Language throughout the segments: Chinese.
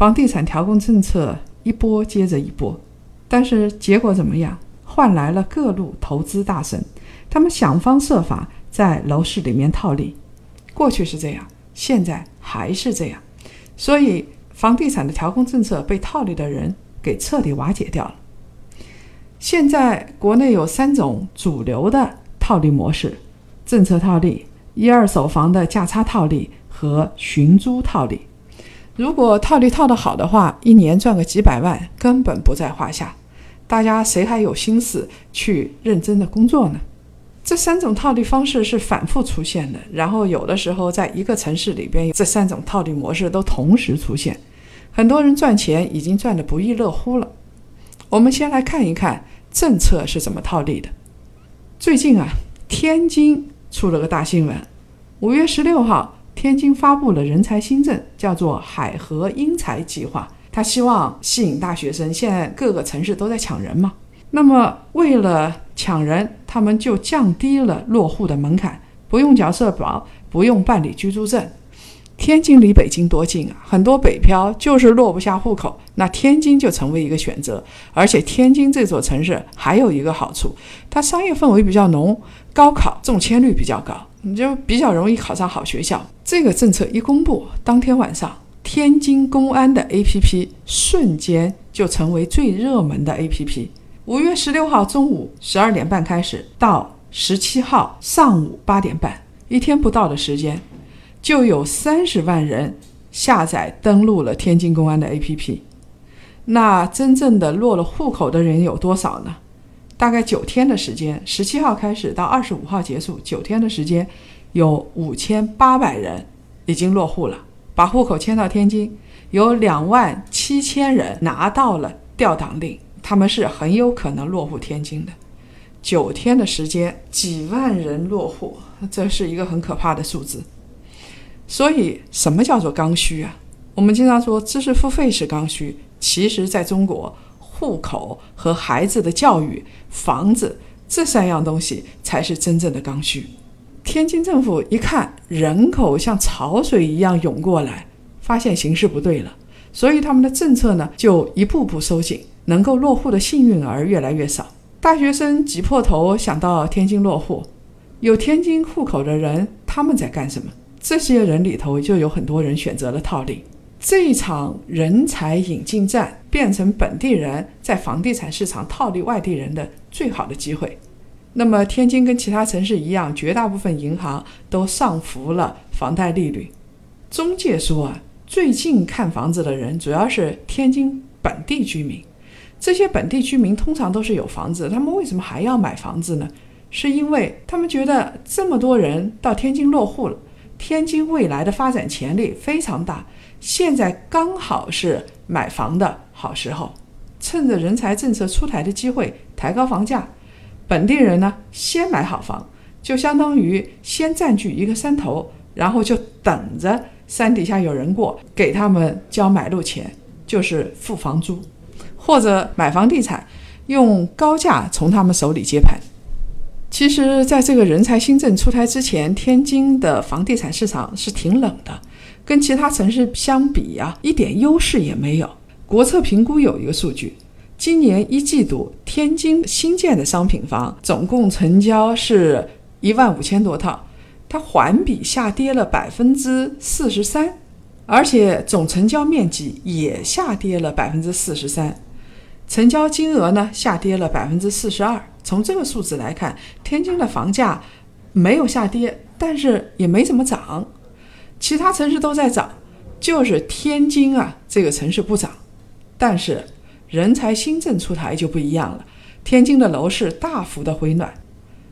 房地产调控政策。一波接着一波，但是结果怎么样？换来了各路投资大神，他们想方设法在楼市里面套利。过去是这样，现在还是这样，所以房地产的调控政策被套利的人给彻底瓦解掉了。现在国内有三种主流的套利模式：政策套利、一二手房的价差套利和寻租套利。如果套利套得好的话，一年赚个几百万根本不在话下。大家谁还有心思去认真的工作呢？这三种套利方式是反复出现的，然后有的时候在一个城市里边，这三种套利模式都同时出现，很多人赚钱已经赚得不亦乐乎了。我们先来看一看政策是怎么套利的。最近啊，天津出了个大新闻，五月十六号。天津发布了人才新政，叫做“海河英才计划”。他希望吸引大学生。现在各个城市都在抢人嘛，那么为了抢人，他们就降低了落户的门槛，不用缴社保，不用办理居住证。天津离北京多近啊！很多北漂就是落不下户口，那天津就成为一个选择。而且天津这座城市还有一个好处，它商业氛围比较浓，高考中签率比较高。你就比较容易考上好学校。这个政策一公布，当天晚上，天津公安的 APP 瞬间就成为最热门的 APP。五月十六号中午十二点半开始，到十七号上午八点半，一天不到的时间，就有三十万人下载登录了天津公安的 APP。那真正的落了户口的人有多少呢？大概九天的时间，十七号开始到二十五号结束，九天的时间，有五千八百人已经落户了，把户口迁到天津，有两万七千人拿到了调档令，他们是很有可能落户天津的。九天的时间，几万人落户，这是一个很可怕的数字。所以，什么叫做刚需啊？我们经常说知识付费是刚需，其实在中国。户口和孩子的教育、房子这三样东西才是真正的刚需。天津政府一看人口像潮水一样涌过来，发现形势不对了，所以他们的政策呢就一步步收紧，能够落户的幸运儿越来越少。大学生挤破头想到天津落户，有天津户口的人他们在干什么？这些人里头就有很多人选择了套利。这一场人才引进战变成本地人在房地产市场套利外地人的最好的机会。那么，天津跟其他城市一样，绝大部分银行都上浮了房贷利率。中介说啊，最近看房子的人主要是天津本地居民。这些本地居民通常都是有房子，他们为什么还要买房子呢？是因为他们觉得这么多人到天津落户了，天津未来的发展潜力非常大。现在刚好是买房的好时候，趁着人才政策出台的机会抬高房价，本地人呢先买好房，就相当于先占据一个山头，然后就等着山底下有人过，给他们交买路钱，就是付房租，或者买房地产，用高价从他们手里接盘。其实，在这个人才新政出台之前，天津的房地产市场是挺冷的。跟其他城市相比呀，一点优势也没有。国策评估有一个数据，今年一季度天津新建的商品房总共成交是一万五千多套，它环比下跌了百分之四十三，而且总成交面积也下跌了百分之四十三，成交金额呢下跌了百分之四十二。从这个数字来看，天津的房价没有下跌，但是也没怎么涨。其他城市都在涨，就是天津啊这个城市不涨。但是人才新政出台就不一样了，天津的楼市大幅的回暖。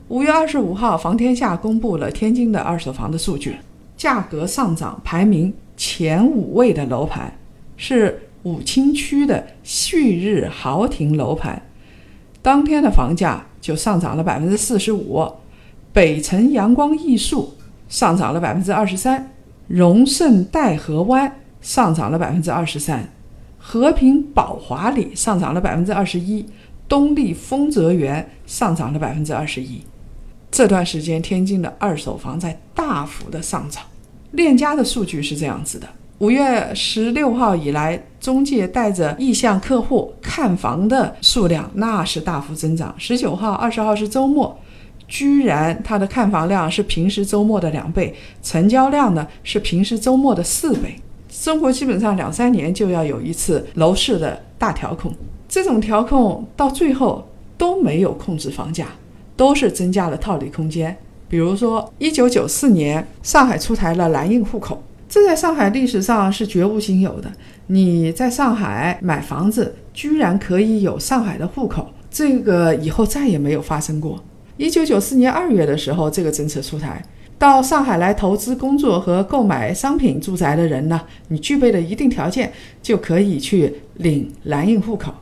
五月二十五号，房天下公布了天津的二手房的数据，价格上涨排名前五位的楼盘是武清区的旭日豪庭楼盘，当天的房价就上涨了百分之四十五；北辰阳光艺术上涨了百分之二十三，荣盛戴河湾上涨了百分之二十三，和平宝华里上涨了百分之二十一，东丽丰泽园上涨了百分之二十一。这段时间，天津的二手房在大幅的上涨。链家的数据是这样子的。五月十六号以来，中介带着意向客户看房的数量那是大幅增长。十九号、二十号是周末，居然它的看房量是平时周末的两倍，成交量呢是平时周末的四倍。中国基本上两三年就要有一次楼市的大调控，这种调控到最后都没有控制房价，都是增加了套利空间。比如说，一九九四年上海出台了蓝印户口。这在上海历史上是绝无仅有的。你在上海买房子，居然可以有上海的户口，这个以后再也没有发生过。一九九四年二月的时候，这个政策出台，到上海来投资、工作和购买商品住宅的人呢，你具备了一定条件，就可以去领蓝印户口。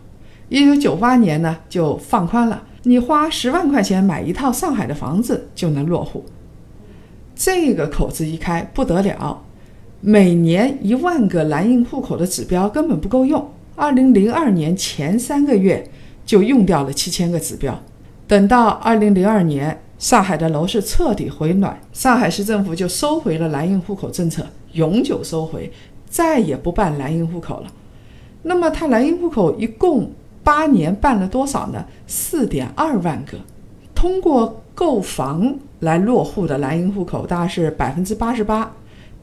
一九九八年呢，就放宽了，你花十万块钱买一套上海的房子就能落户。这个口子一开，不得了。每年一万个蓝印户口的指标根本不够用。二零零二年前三个月就用掉了七千个指标。等到二零零二年，上海的楼市彻底回暖，上海市政府就收回了蓝印户口政策，永久收回，再也不办蓝印户口了。那么，它蓝印户口一共八年办了多少呢？四点二万个。通过购房来落户的蓝印户口大概是百分之八十八。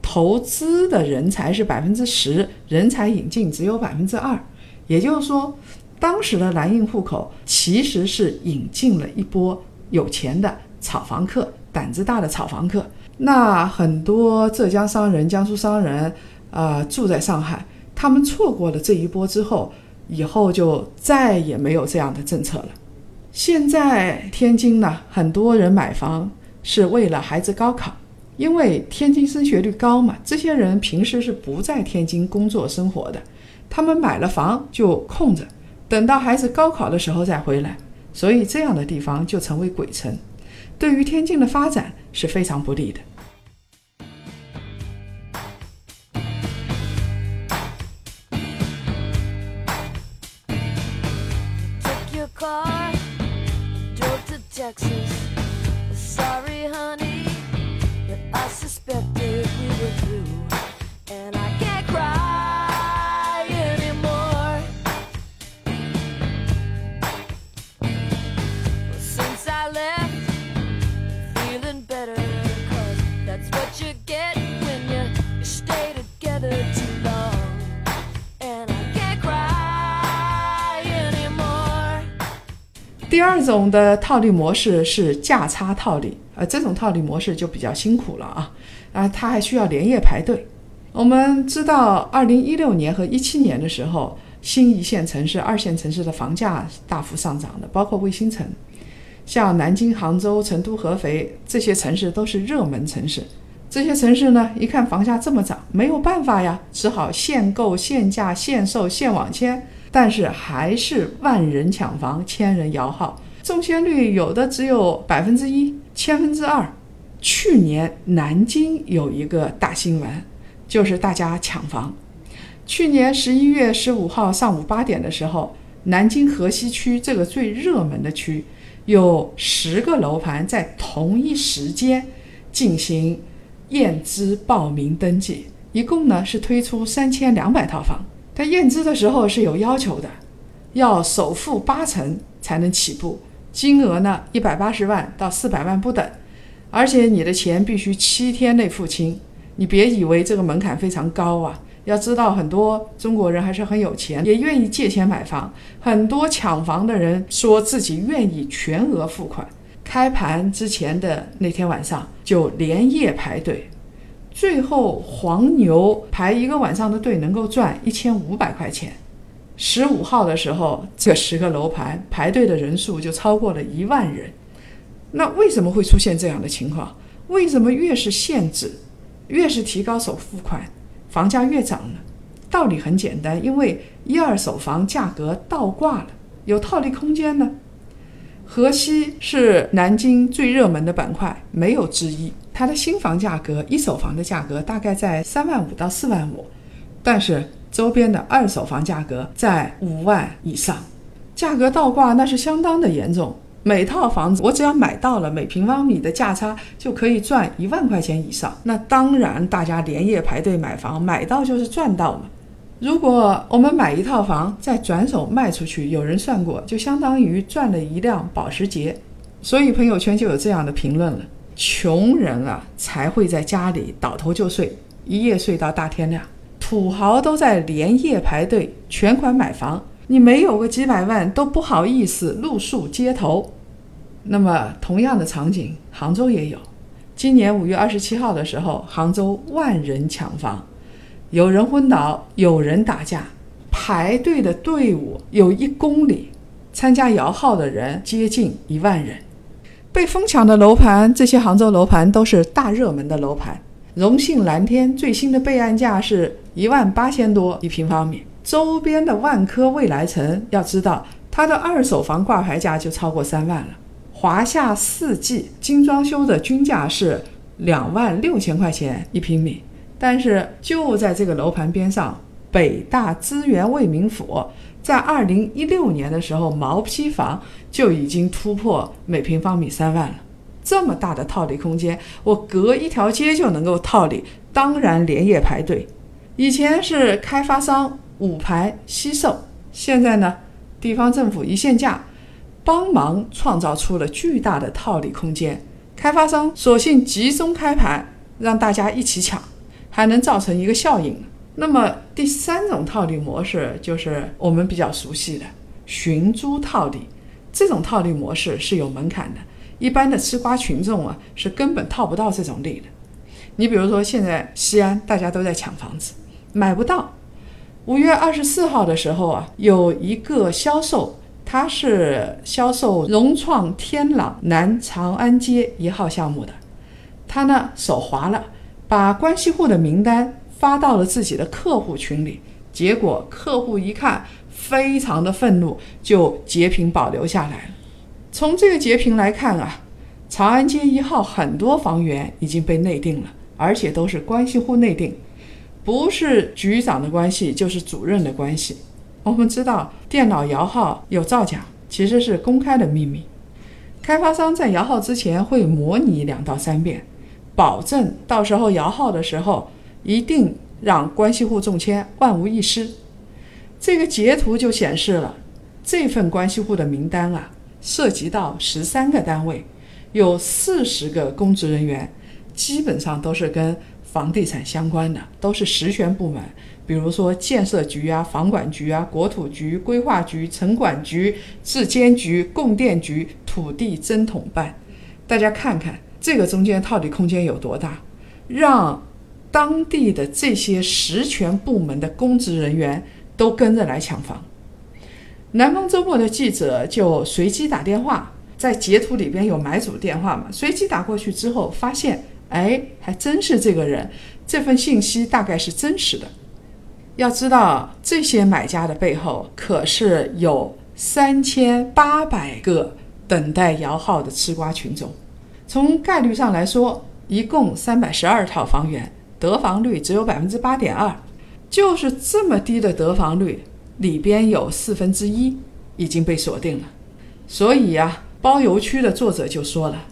投资的人才是百分之十，人才引进只有百分之二，也就是说，当时的蓝印户口其实是引进了一波有钱的炒房客，胆子大的炒房客。那很多浙江商人、江苏商人，呃，住在上海，他们错过了这一波之后，以后就再也没有这样的政策了。现在天津呢，很多人买房是为了孩子高考。因为天津升学率高嘛，这些人平时是不在天津工作生活的，他们买了房就空着，等到孩子高考的时候再回来，所以这样的地方就成为鬼城，对于天津的发展是非常不利的。这种的套利模式是价差套利，呃，这种套利模式就比较辛苦了啊，啊，它还需要连夜排队。我们知道，二零一六年和一七年的时候，新一线城市、二线城市的房价大幅上涨的，包括卫星城，像南京、杭州、成都、合肥这些城市都是热门城市。这些城市呢，一看房价这么涨，没有办法呀，只好限购、限价、限售、限网签。但是还是万人抢房，千人摇号，中签率有的只有百分之一，千分之二。去年南京有一个大新闻，就是大家抢房。去年十一月十五号上午八点的时候，南京河西区这个最热门的区，有十个楼盘在同一时间进行验资报名登记，一共呢是推出三千两百套房。他验资的时候是有要求的，要首付八成才能起步，金额呢一百八十万到四百万不等，而且你的钱必须七天内付清。你别以为这个门槛非常高啊，要知道很多中国人还是很有钱，也愿意借钱买房。很多抢房的人说自己愿意全额付款，开盘之前的那天晚上就连夜排队。最后，黄牛排一个晚上的队能够赚一千五百块钱。十五号的时候，这十个楼盘排队的人数就超过了一万人。那为什么会出现这样的情况？为什么越是限制，越是提高首付款，房价越涨呢？道理很简单，因为一二手房价格倒挂了，有套利空间呢。河西是南京最热门的板块，没有之一。它的新房价格，一手房的价格大概在三万五到四万五，但是周边的二手房价格在五万以上，价格倒挂那是相当的严重。每套房子我只要买到了，每平方米的价差就可以赚一万块钱以上。那当然，大家连夜排队买房，买到就是赚到嘛。如果我们买一套房再转手卖出去，有人算过，就相当于赚了一辆保时捷。所以朋友圈就有这样的评论了：穷人啊才会在家里倒头就睡，一夜睡到大天亮；土豪都在连夜排队全款买房。你没有个几百万都不好意思露宿街头。那么，同样的场景，杭州也有。今年五月二十七号的时候，杭州万人抢房，有人昏倒，有人打架，排队的队伍有一公里，参加摇号的人接近一万人。被疯抢的楼盘，这些杭州楼盘都是大热门的楼盘。荣信蓝天最新的备案价是一万八千多一平方米，周边的万科未来城，要知道它的二手房挂牌价就超过三万了。华夏四季精装修的均价是两万六千块钱一平米，但是就在这个楼盘边上，北大资源为民府在二零一六年的时候毛坯房就已经突破每平方米三万了。这么大的套利空间，我隔一条街就能够套利，当然连夜排队。以前是开发商五排惜售，现在呢，地方政府一限价。帮忙创造出了巨大的套利空间，开发商索性集中开盘，让大家一起抢，还能造成一个效应。那么第三种套利模式就是我们比较熟悉的寻租套利，这种套利模式是有门槛的，一般的吃瓜群众啊是根本套不到这种利的。你比如说现在西安大家都在抢房子，买不到。五月二十四号的时候啊，有一个销售。他是销售融创天朗南长安街一号项目的，他呢手滑了，把关系户的名单发到了自己的客户群里，结果客户一看，非常的愤怒，就截屏保留下来了。从这个截屏来看啊，长安街一号很多房源已经被内定了，而且都是关系户内定，不是局长的关系，就是主任的关系。我们知道电脑摇号有造假，其实是公开的秘密。开发商在摇号之前会模拟两到三遍，保证到时候摇号的时候一定让关系户中签，万无一失。这个截图就显示了这份关系户的名单啊，涉及到十三个单位，有四十个公职人员，基本上都是跟房地产相关的，都是实权部门。比如说建设局啊、房管局啊、国土局、规划局、城管局、质监局、供电局、土地征统办，大家看看这个中间套利空间有多大，让当地的这些实权部门的公职人员都跟着来抢房。南方周末的记者就随机打电话，在截图里边有买主电话嘛，随机打过去之后发现，哎，还真是这个人，这份信息大概是真实的。要知道，这些买家的背后可是有三千八百个等待摇号的吃瓜群众。从概率上来说，一共三百十二套房源，得房率只有百分之八点二，就是这么低的得房率，里边有四分之一已经被锁定了。所以呀，包邮区的作者就说了：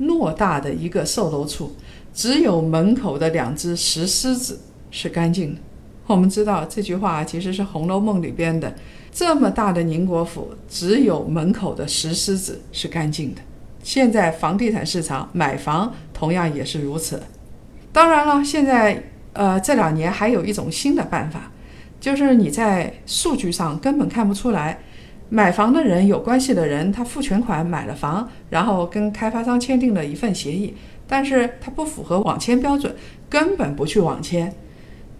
偌大的一个售楼处，只有门口的两只石狮子是干净的。我们知道这句话其实是《红楼梦》里边的。这么大的宁国府，只有门口的石狮子是干净的。现在房地产市场买房同样也是如此。当然了，现在呃这两年还有一种新的办法，就是你在数据上根本看不出来，买房的人有关系的人，他付全款买了房，然后跟开发商签订了一份协议，但是他不符合网签标准，根本不去网签。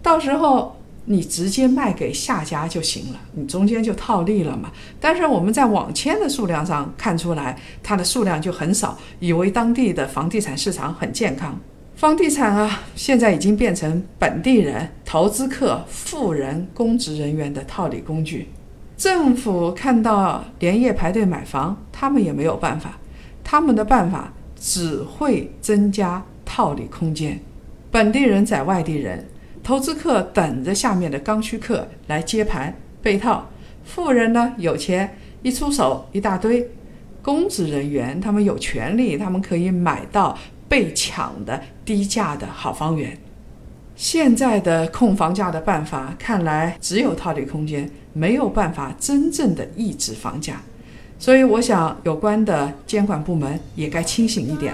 到时候你直接卖给下家就行了，你中间就套利了嘛。但是我们在网签的数量上看出来，它的数量就很少，以为当地的房地产市场很健康。房地产啊，现在已经变成本地人、投资客、富人、公职人员的套利工具。政府看到连夜排队买房，他们也没有办法，他们的办法只会增加套利空间。本地人宰外地人，投资客等着下面的刚需客来接盘被套，富人呢有钱一出手一大堆，公职人员他们有权利，他们可以买到。被抢的低价的好房源，现在的控房价的办法看来只有套利空间，没有办法真正的抑制房价，所以我想有关的监管部门也该清醒一点。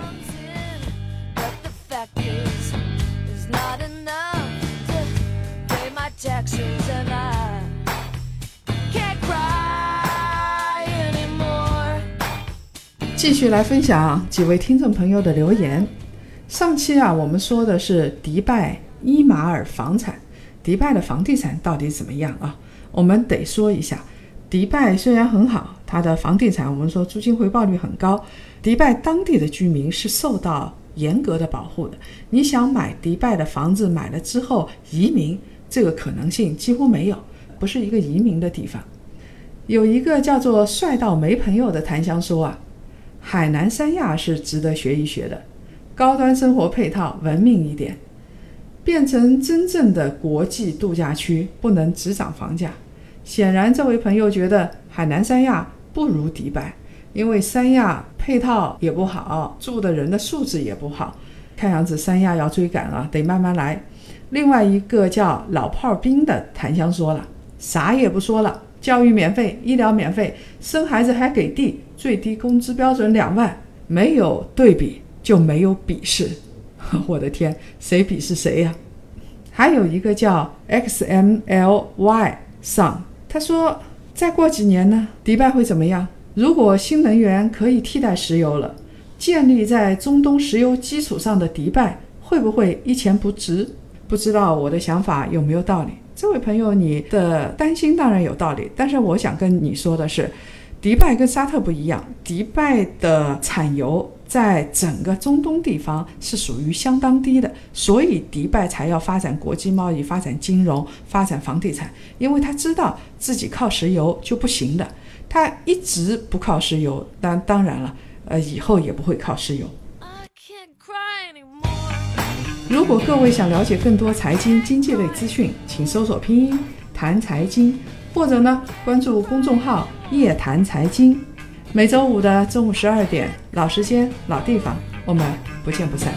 继续来分享几位听众朋友的留言。上期啊，我们说的是迪拜伊马尔房产，迪拜的房地产到底怎么样啊？我们得说一下，迪拜虽然很好，它的房地产我们说租金回报率很高，迪拜当地的居民是受到严格的保护的。你想买迪拜的房子，买了之后移民，这个可能性几乎没有，不是一个移民的地方。有一个叫做帅到没朋友的檀香说啊。海南三亚是值得学一学的，高端生活配套，文明一点，变成真正的国际度假区，不能只涨房价。显然，这位朋友觉得海南三亚不如迪拜，因为三亚配套也不好，住的人的素质也不好。看样子三亚要追赶了，得慢慢来。另外一个叫老炮兵的檀香说了，啥也不说了。教育免费，医疗免费，生孩子还给地，最低工资标准两万，没有对比就没有鄙视。我的天，谁鄙视谁呀？还有一个叫 XMLY 上，他说再过几年呢，迪拜会怎么样？如果新能源可以替代石油了，建立在中东石油基础上的迪拜会不会一钱不值？不知道我的想法有没有道理？这位朋友，你的担心当然有道理，但是我想跟你说的是，迪拜跟沙特不一样，迪拜的产油在整个中东地方是属于相当低的，所以迪拜才要发展国际贸易、发展金融、发展房地产，因为他知道自己靠石油就不行的，他一直不靠石油，当当然了，呃，以后也不会靠石油。如果各位想了解更多财经经济类资讯，请搜索拼音谈财经，或者呢关注公众号夜谈财经。每周五的中午十二点，老时间、老地方，我们不见不散。